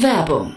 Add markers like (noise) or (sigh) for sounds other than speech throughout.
Werbung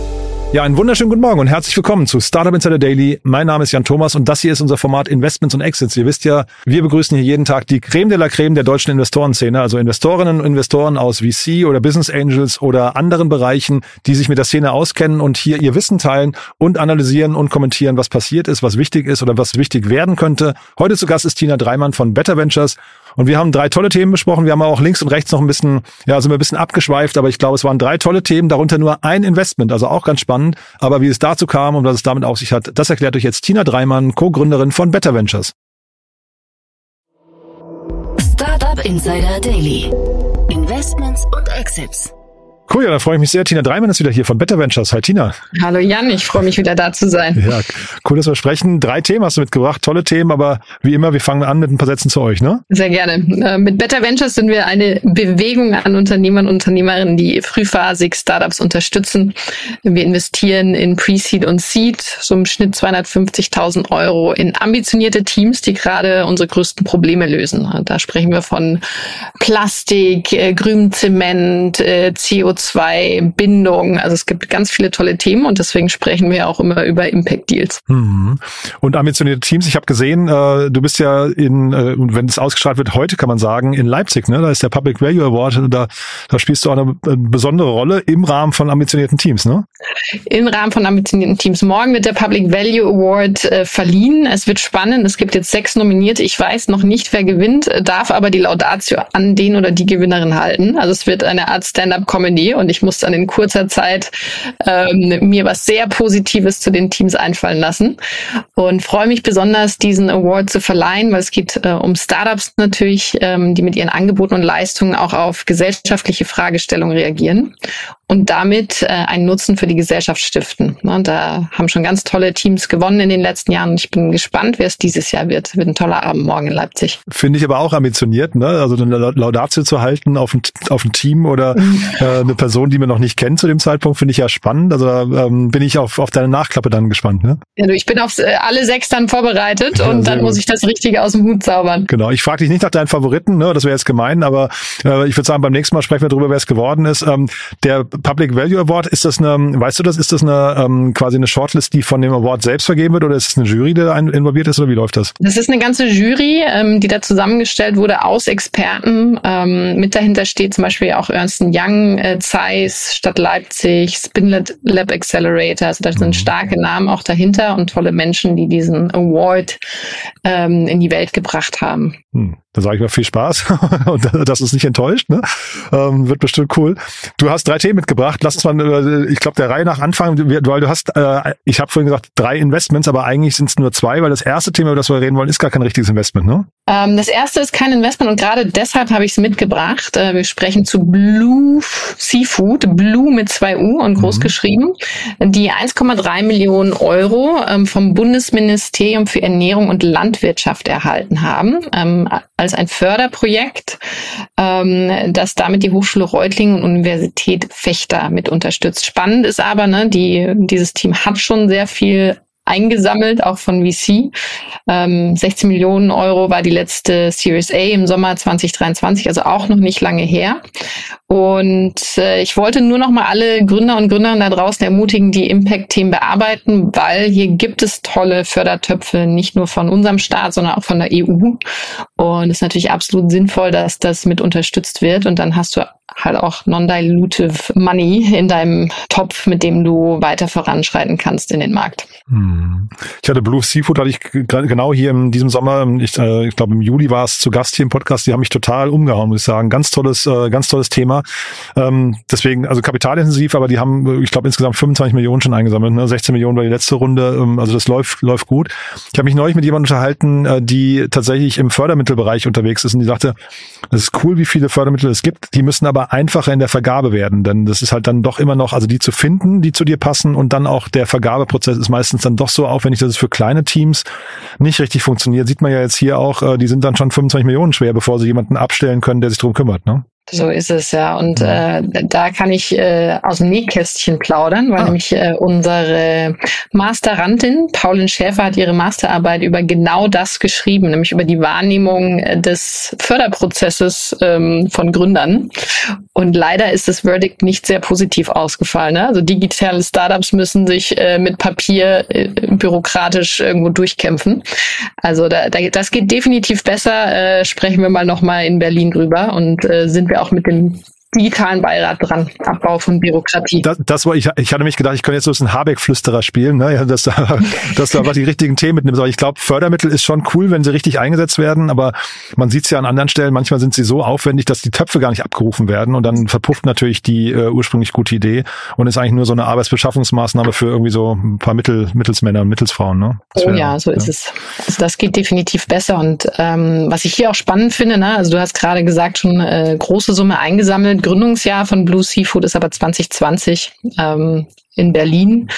Ja, einen wunderschönen guten Morgen und herzlich willkommen zu Startup Insider Daily. Mein Name ist Jan Thomas und das hier ist unser Format Investments und Exits. Ihr wisst ja, wir begrüßen hier jeden Tag die Creme de la Creme der deutschen Investorenszene, also Investorinnen und Investoren aus VC oder Business Angels oder anderen Bereichen, die sich mit der Szene auskennen und hier ihr Wissen teilen und analysieren und kommentieren, was passiert ist, was wichtig ist oder was wichtig werden könnte. Heute zu Gast ist Tina Dreimann von Better Ventures und wir haben drei tolle Themen besprochen. Wir haben auch links und rechts noch ein bisschen, ja, sind wir ein bisschen abgeschweift, aber ich glaube, es waren drei tolle Themen, darunter nur ein Investment, also auch ganz spannend. Aber wie es dazu kam und was es damit auf sich hat, das erklärt euch jetzt Tina Dreimann, Co-Gründerin von Better Ventures. Startup Insider Daily. Investments und Exits. Cool, ja, da freue ich mich sehr. Tina Dreimann ist wieder hier von Better Ventures. Hi Tina. Hallo Jan, ich freue mich wieder da zu sein. Ja, cool, dass wir sprechen. Drei Themen hast du mitgebracht, tolle Themen, aber wie immer, wir fangen an mit ein paar Sätzen zu euch, ne? Sehr gerne. Äh, mit Better Ventures sind wir eine Bewegung an Unternehmern und Unternehmerinnen, die frühphasig Startups unterstützen. Wir investieren in Pre-Seed und Seed, so im Schnitt 250.000 Euro in ambitionierte Teams, die gerade unsere größten Probleme lösen. Da sprechen wir von Plastik, äh, grünem Zement, äh, CO2 CO2-Bindung. Also es gibt ganz viele tolle Themen und deswegen sprechen wir auch immer über Impact Deals. Mhm. Und ambitionierte Teams, ich habe gesehen, äh, du bist ja in, äh, wenn es ausgestrahlt wird, heute kann man sagen, in Leipzig, ne? Da ist der Public Value Award, da, da spielst du auch eine, eine besondere Rolle im Rahmen von ambitionierten Teams, ne? Im Rahmen von ambitionierten Teams. Morgen wird der Public Value Award äh, verliehen. Es wird spannend. Es gibt jetzt sechs Nominierte. Ich weiß noch nicht, wer gewinnt, darf aber die Laudatio an den oder die Gewinnerin halten. Also es wird eine Art Stand-up-Comedy und ich muss dann in kurzer Zeit ähm, mir was sehr Positives zu den Teams einfallen lassen und freue mich besonders, diesen Award zu verleihen, weil es geht äh, um Startups natürlich, ähm, die mit ihren Angeboten und Leistungen auch auf gesellschaftliche Fragestellungen reagieren und damit äh, einen Nutzen für die Gesellschaft stiften. Und da haben schon ganz tolle Teams gewonnen in den letzten Jahren. Ich bin gespannt, wer es dieses Jahr wird. Wird ein toller Abend morgen in Leipzig. Finde ich aber auch ambitioniert, ne? Also eine Laudatio zu halten auf ein, auf ein Team oder (laughs) mhm. äh, eine Person, die man noch nicht kennt zu dem Zeitpunkt, finde ich ja spannend. Also ähm, bin ich auf, auf deine Nachklappe dann gespannt. Ne? Ja, du, ich bin auf äh, alle sechs dann vorbereitet ja, und dann gut. muss ich das Richtige aus dem Hut zaubern. Genau. Ich frage dich nicht nach deinen Favoriten, ne? Das wäre jetzt gemein, aber äh, ich würde sagen, beim nächsten Mal sprechen wir darüber, wer es geworden ist. Ähm, der Public Value Award, ist das eine, weißt du das, ist das eine ähm, quasi eine Shortlist, die von dem Award selbst vergeben wird oder ist es eine Jury, die da involviert ist oder wie läuft das? Das ist eine ganze Jury, ähm, die da zusammengestellt wurde aus Experten. Ähm, mit dahinter steht zum Beispiel auch Ernst Young, äh, Zeiss, Stadt Leipzig, Spinlet Lab Accelerator. Also da sind mhm. starke Namen auch dahinter und tolle Menschen, die diesen Award ähm, in die Welt gebracht haben. Hm. Da sage ich mal viel Spaß (laughs) und das ist nicht enttäuscht. Ne? Ähm, wird bestimmt cool. Du hast drei Themen mitgebracht. Lass uns mal, äh, ich glaube, der Reihe nach anfangen, weil du hast, äh, ich habe vorhin gesagt, drei Investments, aber eigentlich sind es nur zwei, weil das erste Thema, über das wir reden wollen, ist gar kein richtiges Investment. Ne? Ähm, das erste ist kein Investment und gerade deshalb habe ich es mitgebracht. Äh, wir sprechen zu Blue Seafood, Blue mit zwei U und groß mhm. geschrieben, die 1,3 Millionen Euro ähm, vom Bundesministerium für Ernährung und Landwirtschaft erhalten haben ähm, als ein Förderprojekt, das damit die Hochschule Reutlingen und Universität Fechter mit unterstützt. Spannend ist aber, ne, die, dieses Team hat schon sehr viel eingesammelt, auch von VC. Ähm, 16 Millionen Euro war die letzte Series A im Sommer 2023, also auch noch nicht lange her. Und äh, ich wollte nur noch mal alle Gründer und Gründerinnen da draußen ermutigen, die Impact-Themen bearbeiten, weil hier gibt es tolle Fördertöpfe, nicht nur von unserem Staat, sondern auch von der EU. Und es ist natürlich absolut sinnvoll, dass das mit unterstützt wird. Und dann hast du halt auch non-dilutive Money in deinem Topf, mit dem du weiter voranschreiten kannst in den Markt. Hm. Ich hatte Blue Seafood, hatte ich genau hier in diesem Sommer, ich, äh, ich glaube im Juli war es zu Gast hier im Podcast, die haben mich total umgehauen, muss ich sagen. Ganz tolles, äh, ganz tolles Thema. Ähm, deswegen, also kapitalintensiv, aber die haben, ich glaube, insgesamt 25 Millionen schon eingesammelt, ne? 16 Millionen war die letzte Runde, ähm, also das läuft, läuft gut. Ich habe mich neulich mit jemandem unterhalten, äh, die tatsächlich im Fördermittelbereich unterwegs ist und die sagte, das ist cool, wie viele Fördermittel es gibt, die müssen aber einfacher in der Vergabe werden, denn das ist halt dann doch immer noch, also die zu finden, die zu dir passen und dann auch der Vergabeprozess ist meistens dann doch so aufwendig, dass es für kleine Teams nicht richtig funktioniert. Sieht man ja jetzt hier auch, äh, die sind dann schon 25 Millionen schwer, bevor sie jemanden abstellen können, der sich drum kümmert. Ne? So ist es ja. Und äh, da kann ich äh, aus dem Nähkästchen plaudern, weil ah. nämlich äh, unsere Masterantin Paulin Schäfer hat ihre Masterarbeit über genau das geschrieben, nämlich über die Wahrnehmung äh, des Förderprozesses ähm, von Gründern. Und leider ist das Verdict nicht sehr positiv ausgefallen. Ne? Also digitale Startups müssen sich äh, mit Papier äh, bürokratisch irgendwo durchkämpfen. Also da, da, das geht definitiv besser. Äh, sprechen wir mal nochmal in Berlin drüber und äh, sind wir auch mit dem digitalen Beirat dran. Abbau von Bürokratie. Das, das war, ich, ich hatte mich gedacht, ich könnte jetzt so ein Habeck-Flüsterer spielen, ne? ja, dass, (laughs) dass du einfach die richtigen Themen mitnimmst. Aber ich glaube, Fördermittel ist schon cool, wenn sie richtig eingesetzt werden. Aber man sieht es ja an anderen Stellen, manchmal sind sie so aufwendig, dass die Töpfe gar nicht abgerufen werden. Und dann verpufft natürlich die äh, ursprünglich gute Idee und ist eigentlich nur so eine Arbeitsbeschaffungsmaßnahme für irgendwie so ein paar Mittel, Mittelsmänner und Mittelsfrauen. Ne? Das oh ja, so ja. ist es. Also das geht definitiv besser. Und ähm, was ich hier auch spannend finde, ne? also du hast gerade gesagt, schon äh, große Summe eingesammelt Gründungsjahr von Blue Seafood ist aber 2020. Ähm, in Berlin.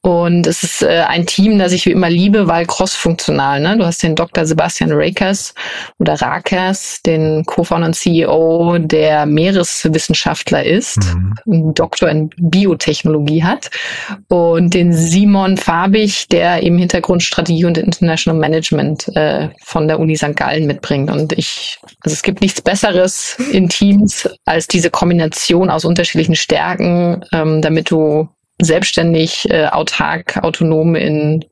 Und es ist äh, ein Team, das ich wie immer liebe, weil crossfunktional. Ne? Du hast den Dr. Sebastian Rakers oder Rakers, den Co-Founder und CEO, der Meereswissenschaftler ist, mhm. einen Doktor in Biotechnologie hat. Und den Simon Fabich, der im Hintergrund Strategie und International Management äh, von der Uni St. Gallen mitbringt. Und ich, also es gibt nichts Besseres in Teams als diese Kombination aus unterschiedlichen Stärken, ähm, damit du selbstständig, äh, autark, autonom in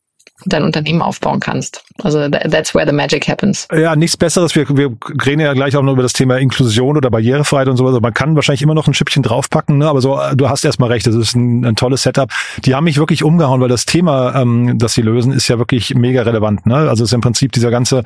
dein Unternehmen aufbauen kannst. Also that's where the magic happens. Ja, nichts Besseres. Wir, wir reden ja gleich auch noch über das Thema Inklusion oder Barrierefreiheit und so weiter. Man kann wahrscheinlich immer noch ein Schippchen draufpacken, ne? aber so, du hast erstmal recht, das ist ein, ein tolles Setup. Die haben mich wirklich umgehauen, weil das Thema, ähm, das sie lösen, ist ja wirklich mega relevant. Ne? Also es ist im Prinzip dieser ganze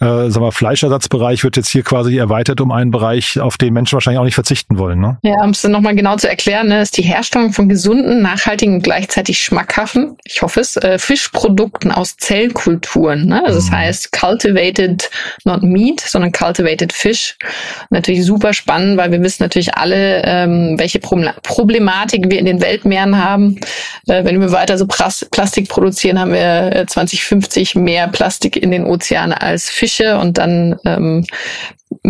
äh, sagen wir, Fleischersatzbereich wird jetzt hier quasi erweitert um einen Bereich, auf den Menschen wahrscheinlich auch nicht verzichten wollen. Ne? Ja, um es nochmal genau zu erklären, ne, ist die Herstellung von gesunden, nachhaltigen und gleichzeitig schmackhaften, ich hoffe es, äh, Fischprodukten Produkten aus Zellkulturen. Ne? Also das mhm. heißt cultivated, not meat, sondern cultivated fish. Natürlich super spannend, weil wir wissen natürlich alle, ähm, welche Problematik wir in den Weltmeeren haben. Äh, wenn wir weiter so Plastik produzieren, haben wir 2050 äh, mehr Plastik in den Ozeanen als Fische und dann ähm,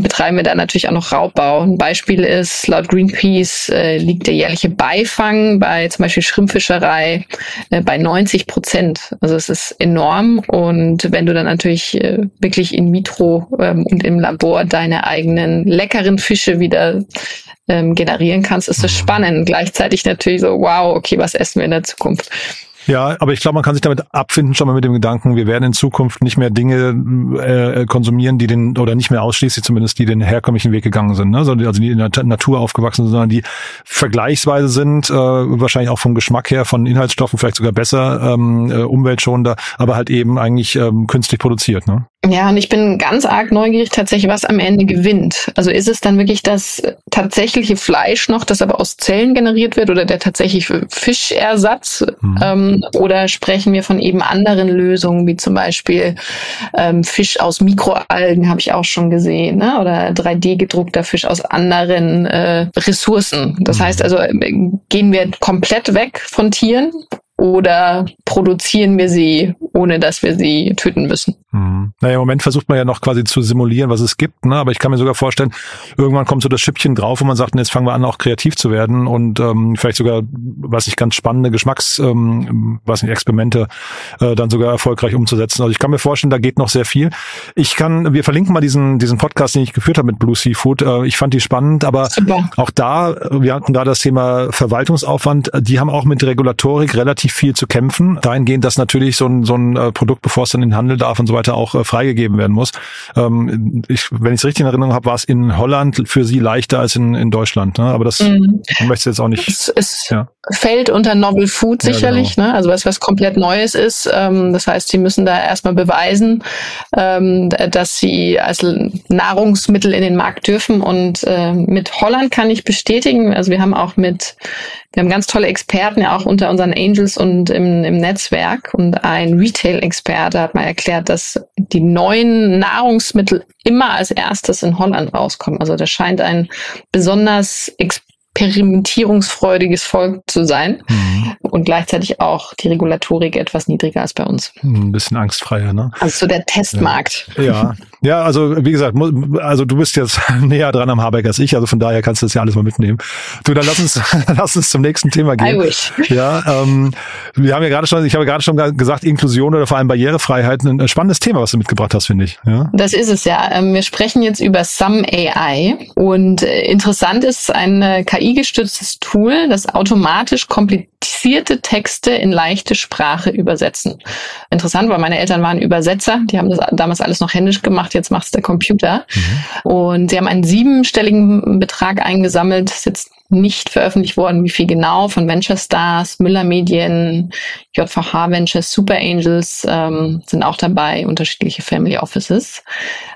betreiben wir da natürlich auch noch Raubbau. Ein Beispiel ist, laut Greenpeace äh, liegt der jährliche Beifang bei zum Beispiel Schrimpfischerei äh, bei 90 Prozent. Also es ist enorm. Und wenn du dann natürlich äh, wirklich in vitro ähm, und im Labor deine eigenen leckeren Fische wieder ähm, generieren kannst, ist das mhm. spannend. Gleichzeitig natürlich so, wow, okay, was essen wir in der Zukunft? Ja, aber ich glaube, man kann sich damit abfinden, schon mal mit dem Gedanken, wir werden in Zukunft nicht mehr Dinge äh, konsumieren, die den, oder nicht mehr ausschließlich zumindest, die den herkömmlichen Weg gegangen sind, ne? also die in der Natur aufgewachsen sind, sondern die vergleichsweise sind, äh, wahrscheinlich auch vom Geschmack her, von Inhaltsstoffen vielleicht sogar besser, ähm, äh, umweltschonender, aber halt eben eigentlich ähm, künstlich produziert. Ne? Ja, und ich bin ganz arg neugierig tatsächlich, was am Ende gewinnt. Also ist es dann wirklich das tatsächliche Fleisch noch, das aber aus Zellen generiert wird oder der tatsächliche Fischersatz? Mhm. Ähm, oder sprechen wir von eben anderen Lösungen, wie zum Beispiel ähm, Fisch aus Mikroalgen, habe ich auch schon gesehen, ne? oder 3D-gedruckter Fisch aus anderen äh, Ressourcen. Das mhm. heißt also, äh, gehen wir komplett weg von Tieren oder produzieren wir sie, ohne dass wir sie töten müssen? Hm. Naja, im Moment versucht man ja noch quasi zu simulieren, was es gibt, ne? aber ich kann mir sogar vorstellen, irgendwann kommt so das Schippchen drauf, wo man sagt, jetzt fangen wir an, auch kreativ zu werden und ähm, vielleicht sogar, was ich ganz spannende Geschmacks, ähm, was nicht, Experimente äh, dann sogar erfolgreich umzusetzen. Also ich kann mir vorstellen, da geht noch sehr viel. Ich kann, wir verlinken mal diesen, diesen Podcast, den ich geführt habe mit Blue Seafood. Äh, ich fand die spannend, aber Super. auch da, wir hatten da das Thema Verwaltungsaufwand, die haben auch mit Regulatorik relativ viel zu kämpfen. Dahingehend, dass natürlich so ein, so ein äh, Produkt, bevor es dann in den Handel darf und so weiter, auch äh, freigegeben werden muss. Ähm, ich, wenn ich es richtig in Erinnerung habe, war es in Holland für sie leichter als in, in Deutschland. Ne? Aber das mhm. möchte jetzt auch nicht. Es, es ja. Fällt unter Novel Food sicherlich, ja, genau. ne? also was, was komplett Neues ist. Ähm, das heißt, sie müssen da erstmal beweisen, ähm, dass sie als Nahrungsmittel in den Markt dürfen. Und äh, mit Holland kann ich bestätigen, also wir haben auch mit wir haben ganz tolle Experten ja auch unter unseren Angels und im, im Netzwerk. Und ein Retail-Experte hat mal erklärt, dass die neuen Nahrungsmittel immer als erstes in Holland rauskommen. Also das scheint ein besonders experimentierungsfreudiges Volk zu sein mhm. und gleichzeitig auch die Regulatorik etwas niedriger als bei uns. Ein bisschen angstfreier, ne? Also so der Testmarkt. Ja. ja. Ja, also wie gesagt, also du bist jetzt (laughs) näher dran am Habeck als ich, also von daher kannst du das ja alles mal mitnehmen. Du, dann lass uns, (laughs) lass uns zum nächsten Thema gehen. I wish. Ja, ähm, wir haben ja gerade schon, ich habe gerade schon gesagt, Inklusion oder vor allem Barrierefreiheit, ein spannendes Thema, was du mitgebracht hast, finde ich. Ja? Das ist es ja. Ähm, wir sprechen jetzt über Some AI und äh, interessant ist eine KI KI-gestütztes Tool, das automatisch komplizierte Texte in leichte Sprache übersetzen. Interessant, weil meine Eltern waren Übersetzer, die haben das damals alles noch händisch gemacht, jetzt macht es der Computer. Mhm. Und sie haben einen siebenstelligen Betrag eingesammelt, jetzt nicht veröffentlicht worden, wie viel genau, von Venture Stars, Müller Medien, JVH Ventures, Super Angels ähm, sind auch dabei, unterschiedliche Family Offices.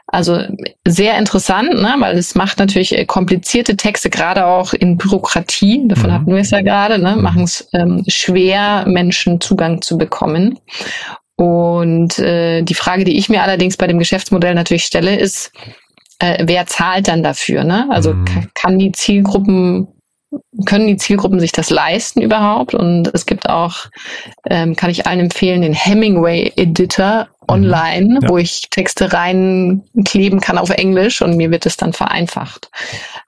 Also sehr interessant, ne? weil es macht natürlich äh, komplizierte Texte, gerade auch in Bürokratie, davon mhm. hatten wir es ja gerade, ne? Mhm. machen es ähm, schwer, Menschen Zugang zu bekommen. Und äh, die Frage, die ich mir allerdings bei dem Geschäftsmodell natürlich stelle, ist, äh, wer zahlt dann dafür? Ne? Also mhm. kann die Zielgruppen können die Zielgruppen sich das leisten überhaupt? Und es gibt auch, ähm, kann ich allen empfehlen, den Hemingway Editor online, ja. wo ich Texte reinkleben kann auf Englisch und mir wird es dann vereinfacht.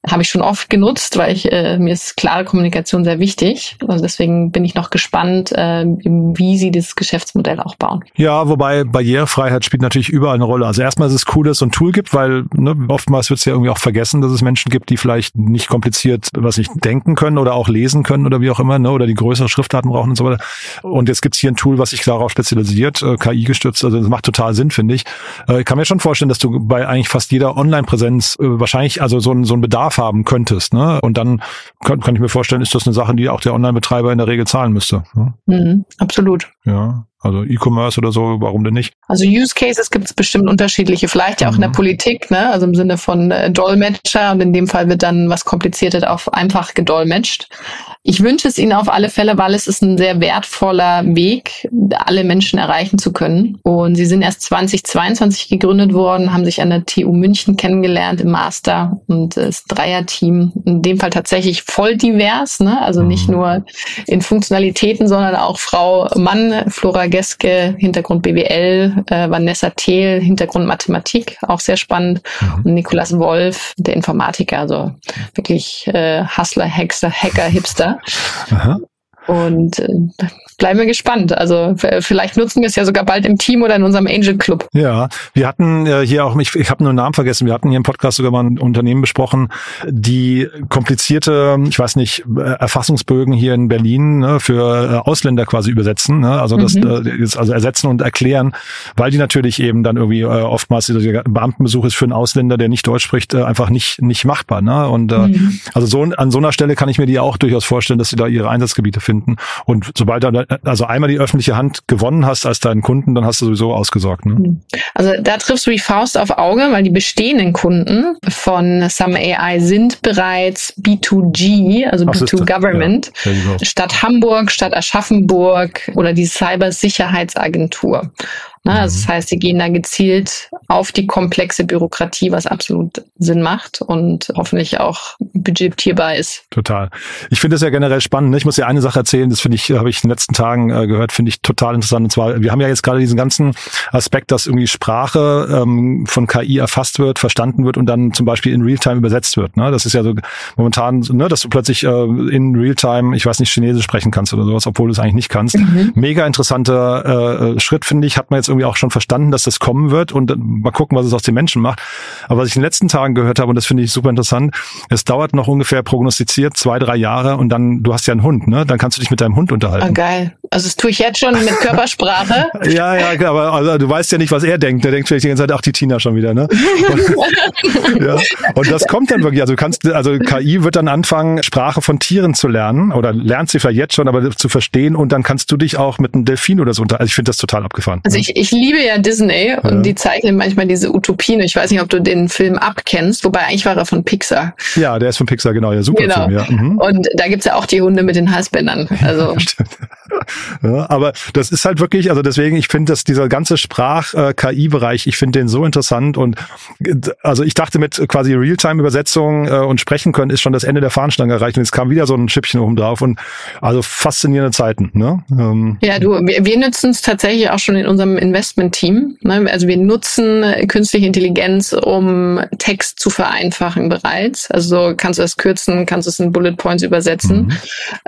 Habe ich schon oft genutzt, weil ich äh, mir ist klare Kommunikation sehr wichtig. Also deswegen bin ich noch gespannt, äh, wie sie das Geschäftsmodell auch bauen. Ja, wobei Barrierefreiheit spielt natürlich überall eine Rolle. Also erstmal ist es cool, dass es so ein Tool gibt, weil ne, oftmals wird es ja irgendwie auch vergessen, dass es Menschen gibt, die vielleicht nicht kompliziert, was nicht denken können oder auch lesen können oder wie auch immer, ne, oder die größere Schriftarten brauchen und so weiter. Und jetzt gibt's hier ein Tool, was sich darauf spezialisiert, äh, KI gestützt. Also macht total Sinn, finde ich. Äh, ich kann mir schon vorstellen, dass du bei eigentlich fast jeder Online-Präsenz äh, wahrscheinlich also so, ein, so einen Bedarf haben könntest. Ne? Und dann kann, kann ich mir vorstellen, ist das eine Sache, die auch der Online-Betreiber in der Regel zahlen müsste. Ne? Mhm, absolut. Ja. Also E-Commerce oder so, warum denn nicht? Also Use Cases gibt es bestimmt unterschiedliche, vielleicht ja auch mhm. in der mhm. Politik, ne? also im Sinne von äh, Dolmetscher und in dem Fall wird dann was Kompliziertes auf einfach gedolmetscht. Ich wünsche es Ihnen auf alle Fälle, weil es ist ein sehr wertvoller Weg, alle Menschen erreichen zu können. Und Sie sind erst 2022 gegründet worden, haben sich an der TU München kennengelernt im Master und das Dreierteam. In dem Fall tatsächlich voll divers, ne? also nicht mhm. nur in Funktionalitäten, sondern auch Frau Mann, Flora Geske, Hintergrund BWL, äh, Vanessa Thiel, Hintergrund Mathematik, auch sehr spannend. Mhm. Und Nikolas Wolf, der Informatiker, also wirklich äh, Hustler, Hexer, Hacker, Hipster. Aha. Und äh, bleiben wir gespannt. Also vielleicht nutzen wir es ja sogar bald im Team oder in unserem Angel Club. Ja, wir hatten äh, hier auch, ich, ich habe nur einen Namen vergessen, wir hatten hier im Podcast sogar mal ein Unternehmen besprochen, die komplizierte, ich weiß nicht, äh, Erfassungsbögen hier in Berlin ne, für äh, Ausländer quasi übersetzen. Ne? Also das mhm. äh, also ersetzen und erklären, weil die natürlich eben dann irgendwie äh, oftmals der Beamtenbesuch ist für einen Ausländer, der nicht Deutsch spricht, äh, einfach nicht nicht machbar. Ne? Und äh, mhm. also so an so einer Stelle kann ich mir die auch durchaus vorstellen, dass sie da ihre Einsatzgebiete finden. Und sobald da also einmal die öffentliche Hand gewonnen hast als deinen Kunden, dann hast du sowieso ausgesorgt. Ne? Hm. Also da triffst du die Faust auf Auge, weil die bestehenden Kunden von Some AI sind bereits B2G, also Ach, B2 Government, ja. Stadt Hamburg, Stadt Aschaffenburg oder die Cybersicherheitsagentur. Ne? Also das heißt, sie gehen da gezielt auf die komplexe Bürokratie, was absolut Sinn macht und hoffentlich auch budgetierbar ist. Total. Ich finde das ja generell spannend. Ne? Ich muss dir eine Sache erzählen, das finde ich, habe ich in den letzten Tagen äh, gehört, finde ich total interessant. Und zwar, wir haben ja jetzt gerade diesen ganzen Aspekt, dass irgendwie Sprache ähm, von KI erfasst wird, verstanden wird und dann zum Beispiel in Realtime übersetzt wird. Ne? Das ist ja so momentan, ne, dass du plötzlich äh, in Realtime, ich weiß nicht, Chinesisch sprechen kannst oder sowas, obwohl du es eigentlich nicht kannst. Mhm. Mega interessanter äh, Schritt, finde ich. Hat man jetzt irgendwie auch schon verstanden, dass das kommen wird und mal gucken, was es aus den Menschen macht. Aber was ich in den letzten Tagen gehört habe, und das finde ich super interessant, es dauert noch ungefähr prognostiziert zwei, drei Jahre und dann, du hast ja einen Hund, ne? Dann kannst du dich mit deinem Hund unterhalten. Oh, geil. Also das tue ich jetzt schon mit Körpersprache. (laughs) ja, ja, aber also, du weißt ja nicht, was er denkt. Der denkt vielleicht die ganze Zeit, ach, die Tina schon wieder, ne? Und, (laughs) ja. und das kommt dann wirklich. Also du kannst, also KI wird dann anfangen, Sprache von Tieren zu lernen oder lernt sie vielleicht jetzt schon, aber zu verstehen und dann kannst du dich auch mit einem Delfin oder so unter. Also ich finde das total abgefahren. Also ich, ich liebe ja Disney und ja. die zeichnen manchmal diese Utopien. Ich weiß nicht, ob du den Film abkennst, wobei eigentlich war er von Pixar. Ja, der ist von Pixar, genau, ja, super genau. Film, ja. Mhm. Und da gibt's ja auch die Hunde mit den Halsbändern. Also. (laughs) ja, aber das ist halt wirklich, also deswegen, ich finde, dass dieser ganze Sprach-KI-Bereich, ich finde den so interessant und also ich dachte mit quasi Realtime-Übersetzung äh, und sprechen können, ist schon das Ende der Fahnenstange erreicht und jetzt kam wieder so ein Schippchen oben drauf und also faszinierende Zeiten. Ne? Ähm, ja, du, wir, wir nutzen es tatsächlich auch schon in unserem Investment-Team. Ne? Also wir nutzen künstliche Intelligenz, um Text zu vereinfachen bereits. Also kannst du das kürzen, kannst du es in Bullet Points übersetzen. Mhm.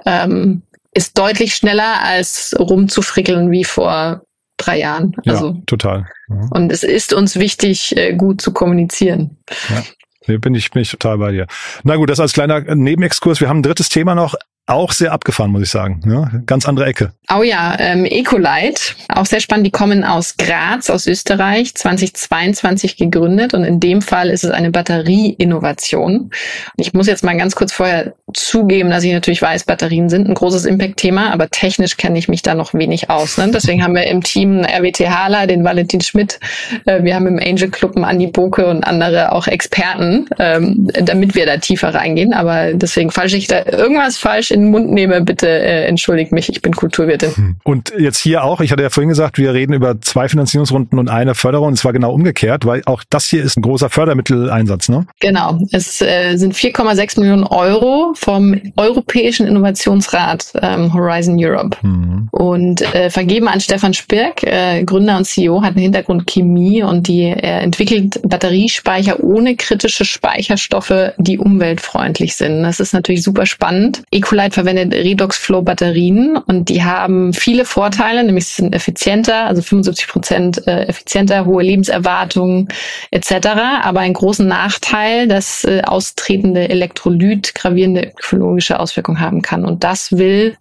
Ähm, ist deutlich schneller als rumzufrickeln wie vor drei Jahren. Also, ja, total. Mhm. Und es ist uns wichtig, äh, gut zu kommunizieren. Ja. Nee, bin ich, bin ich total bei dir. Na gut, das als kleiner Nebenexkurs. Wir haben ein drittes Thema noch auch sehr abgefahren, muss ich sagen. Ja, ganz andere Ecke. Oh ja, ähm, Ecolite, auch sehr spannend. Die kommen aus Graz, aus Österreich, 2022 gegründet und in dem Fall ist es eine Batterieinnovation. Ich muss jetzt mal ganz kurz vorher zugeben, dass ich natürlich weiß, Batterien sind ein großes Impact-Thema, aber technisch kenne ich mich da noch wenig aus. Ne? Deswegen haben wir im Team RWTHler, den Valentin Schmidt, äh, wir haben im Angel Club einen Andi Boke und andere auch Experten, ähm, damit wir da tiefer reingehen. Aber deswegen, falls ich da irgendwas falsch in den Mund nehme, bitte äh, entschuldigt mich, ich bin Kulturwirtin. Hm. Und jetzt hier auch, ich hatte ja vorhin gesagt, wir reden über zwei Finanzierungsrunden und eine Förderung. Es war genau umgekehrt, weil auch das hier ist ein großer Fördermitteleinsatz, ne? Genau. Es äh, sind 4,6 Millionen Euro vom Europäischen Innovationsrat ähm, Horizon Europe. Mhm. Und äh, vergeben an Stefan Spirk, äh, Gründer und CEO, hat einen Hintergrund Chemie und die äh, entwickelt Batteriespeicher ohne kritische Speicherstoffe, die umweltfreundlich sind. Das ist natürlich super spannend. Ecolite Ecolite verwendet Redox Flow Batterien und die haben viele Vorteile, nämlich sie sind effizienter, also 75 Prozent äh, effizienter, hohe Lebenserwartungen etc. Aber einen großen Nachteil, dass äh, austretende Elektrolyt gravierende ökologische Auswirkungen haben kann. Und das will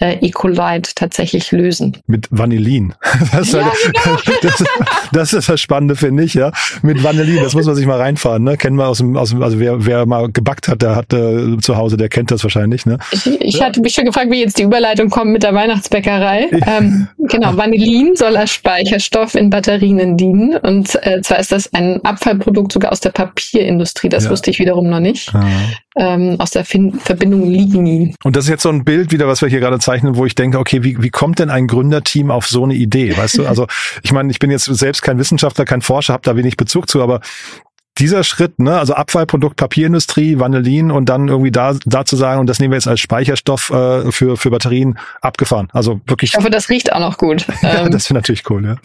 äh, Ecolite tatsächlich lösen. Mit Vanillin. (laughs) Das, ja, genau. (laughs) das, das, ist das Spannende, finde ich, ja. Mit Vanillin, das muss man sich mal reinfahren, ne? Kennen wir aus dem, aus dem also wer, wer mal gebackt hat, der hat äh, zu Hause, der kennt das wahrscheinlich, ne? Ich, ich hatte mich schon gefragt, wie jetzt die Überleitung kommt mit der Weihnachtsbäckerei. Ähm, genau, Vanillin soll als Speicherstoff in Batterien dienen. Und äh, zwar ist das ein Abfallprodukt sogar aus der Papierindustrie. Das ja. wusste ich wiederum noch nicht. Ah. Ähm, aus der fin Verbindung Lignin. Und das ist jetzt so ein Bild wieder, was wir hier gerade zeichnen, wo ich denke, okay, wie, wie kommt denn ein Gründerteam auf so eine Idee? Weißt du, (laughs) also ich meine, ich bin jetzt selbst kein Wissenschaftler, kein Forscher, habe da wenig Bezug zu, aber dieser Schritt, ne, also Abfallprodukt Papierindustrie, Vanillin und dann irgendwie da, da zu sagen, und das nehmen wir jetzt als Speicherstoff äh, für, für Batterien abgefahren. Also wirklich. Ich hoffe, das riecht auch noch gut. (laughs) ja, ähm, das wäre natürlich cool, ja.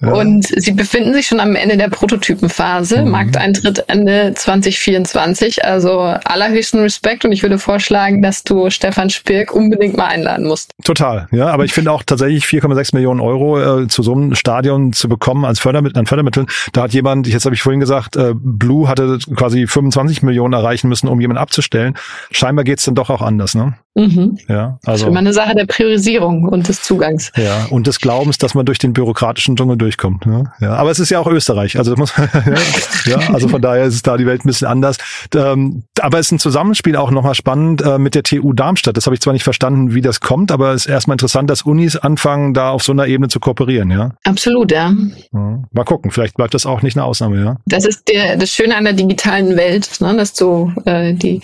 ja. Und sie befinden sich schon am Ende der Prototypenphase. Mhm. Markteintritt Ende 2024. Also allerhöchsten Respekt und ich würde vorschlagen, dass du Stefan Spirk unbedingt mal einladen musst. Total, ja. Aber ich finde auch tatsächlich 4,6 Millionen Euro äh, zu so einem Stadion zu bekommen als Fördermittel, an Fördermitteln. Da hat jemand, jetzt habe ich vorhin gesagt, äh, Blue hatte quasi 25 Millionen erreichen müssen, um jemanden abzustellen. Scheinbar geht's dann doch auch anders, ne? Mhm. Ja, also. Das ist immer eine Sache der Priorisierung und des Zugangs. Ja, und des Glaubens, dass man durch den bürokratischen Dschungel durchkommt. Ne? Ja, aber es ist ja auch Österreich. Also, muss, (laughs) ja, also von daher ist es da die Welt ein bisschen anders. Ähm, aber es ist ein Zusammenspiel auch nochmal spannend äh, mit der TU Darmstadt. Das habe ich zwar nicht verstanden, wie das kommt, aber es ist erstmal interessant, dass Unis anfangen, da auf so einer Ebene zu kooperieren, ja? Absolut, ja. ja. Mal gucken, vielleicht bleibt das auch nicht eine Ausnahme, ja. Das ist der, das Schöne an der digitalen Welt, ne, dass du äh, die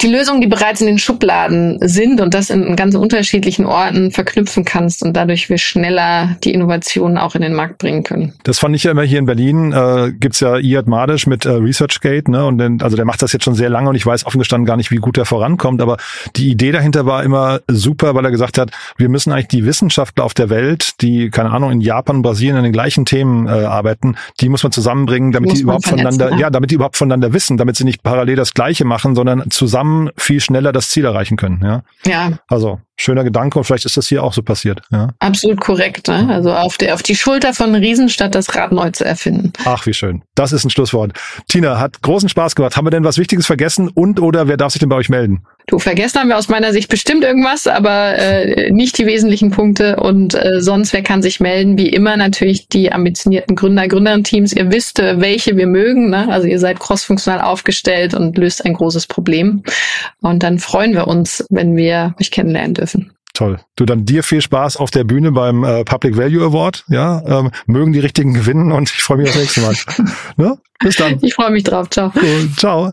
die Lösungen, die bereits in den Schubladen sind und das in ganz unterschiedlichen Orten verknüpfen kannst und dadurch wir schneller die Innovationen auch in den Markt bringen können. Das fand ich ja immer hier in Berlin, äh, gibt's ja Iad Madisch mit äh, ResearchGate, ne? Und den, also der macht das jetzt schon sehr lange und ich weiß offen gestanden gar nicht, wie gut er vorankommt, aber die Idee dahinter war immer super, weil er gesagt hat, wir müssen eigentlich die Wissenschaftler auf der Welt, die, keine Ahnung, in Japan, Brasilien an den gleichen Themen äh, arbeiten, die muss man zusammenbringen, damit die überhaupt voneinander, ja. ja, damit die überhaupt voneinander wissen, damit sie nicht parallel das Gleiche machen, sondern zusammen viel schneller das Ziel erreichen können. Ja. Ja. Also schöner Gedanke und vielleicht ist das hier auch so passiert. Ja. Absolut korrekt. Ne? Also auf, der, auf die Schulter von Riesen statt das Rad neu zu erfinden. Ach, wie schön. Das ist ein Schlusswort. Tina, hat großen Spaß gemacht. Haben wir denn was Wichtiges vergessen und oder wer darf sich denn bei euch melden? Du, vergessen haben wir aus meiner Sicht bestimmt irgendwas, aber äh, nicht die wesentlichen Punkte. Und äh, sonst, wer kann sich melden? Wie immer natürlich die ambitionierten Gründer, Gründerinnen-Teams. Ihr wisst, äh, welche wir mögen. Ne? Also ihr seid crossfunktional aufgestellt und löst ein großes Problem. Und dann freuen wir uns, wenn wir euch kennenlernen dürfen. Toll. Du dann dir viel Spaß auf der Bühne beim äh, Public Value Award. Ja, ähm, mögen die richtigen gewinnen und ich freue mich aufs nächste Mal. (laughs) ne? Bis dann. Ich freue mich drauf. Ciao. Cool. Ciao.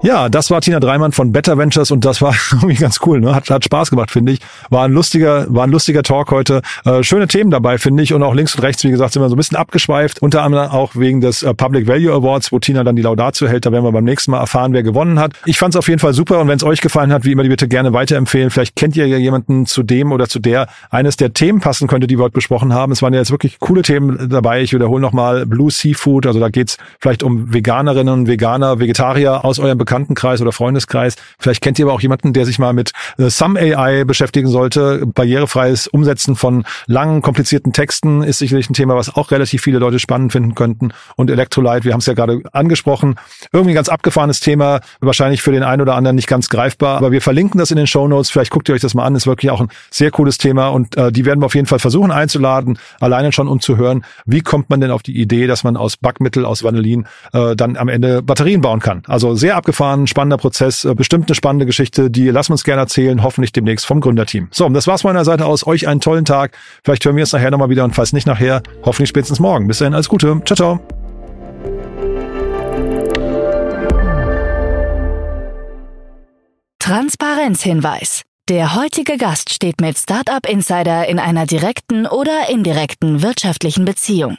Ja, das war Tina Dreimann von Better Ventures und das war (laughs) irgendwie ganz cool, ne? Hat, hat Spaß gemacht, finde ich. War ein lustiger, war ein lustiger Talk heute. Äh, schöne Themen dabei, finde ich. Und auch links und rechts, wie gesagt, sind wir so ein bisschen abgeschweift. Unter anderem auch wegen des äh, Public Value Awards, wo Tina dann die Laudatio hält. Da werden wir beim nächsten Mal erfahren, wer gewonnen hat. Ich fand es auf jeden Fall super und wenn es euch gefallen hat, wie immer, die bitte gerne weiterempfehlen. Vielleicht kennt ihr ja jemanden zu dem oder zu der eines der Themen passen könnte, die wir heute besprochen haben. Es waren ja jetzt wirklich coole Themen dabei. Ich wiederhole nochmal Blue Seafood. Also da geht's vielleicht um Veganerinnen, Veganer, Vegetarier aus eurem Bekanntenkreis oder Freundeskreis. Vielleicht kennt ihr aber auch jemanden, der sich mal mit äh, Some AI beschäftigen sollte. Barrierefreies Umsetzen von langen, komplizierten Texten ist sicherlich ein Thema, was auch relativ viele Leute spannend finden könnten. Und Electrolyte, wir haben es ja gerade angesprochen, irgendwie ganz abgefahrenes Thema, wahrscheinlich für den einen oder anderen nicht ganz greifbar, aber wir verlinken das in den Show. Vielleicht guckt ihr euch das mal an, ist wirklich auch ein sehr cooles Thema und äh, die werden wir auf jeden Fall versuchen einzuladen, alleine schon um zu hören, wie kommt man denn auf die Idee, dass man aus Backmittel, aus Vanillin äh, dann am Ende Batterien bauen kann. Also sehr abgefahren, spannender Prozess, äh, bestimmt eine spannende Geschichte, die lassen wir uns gerne erzählen, hoffentlich demnächst vom Gründerteam. So, das war's von meiner Seite aus. Euch einen tollen Tag. Vielleicht hören wir es nachher nochmal wieder und falls nicht nachher, hoffentlich spätestens morgen. Bis dahin, alles Gute. Ciao, ciao. Transparenzhinweis. Der heutige Gast steht mit Startup Insider in einer direkten oder indirekten wirtschaftlichen Beziehung.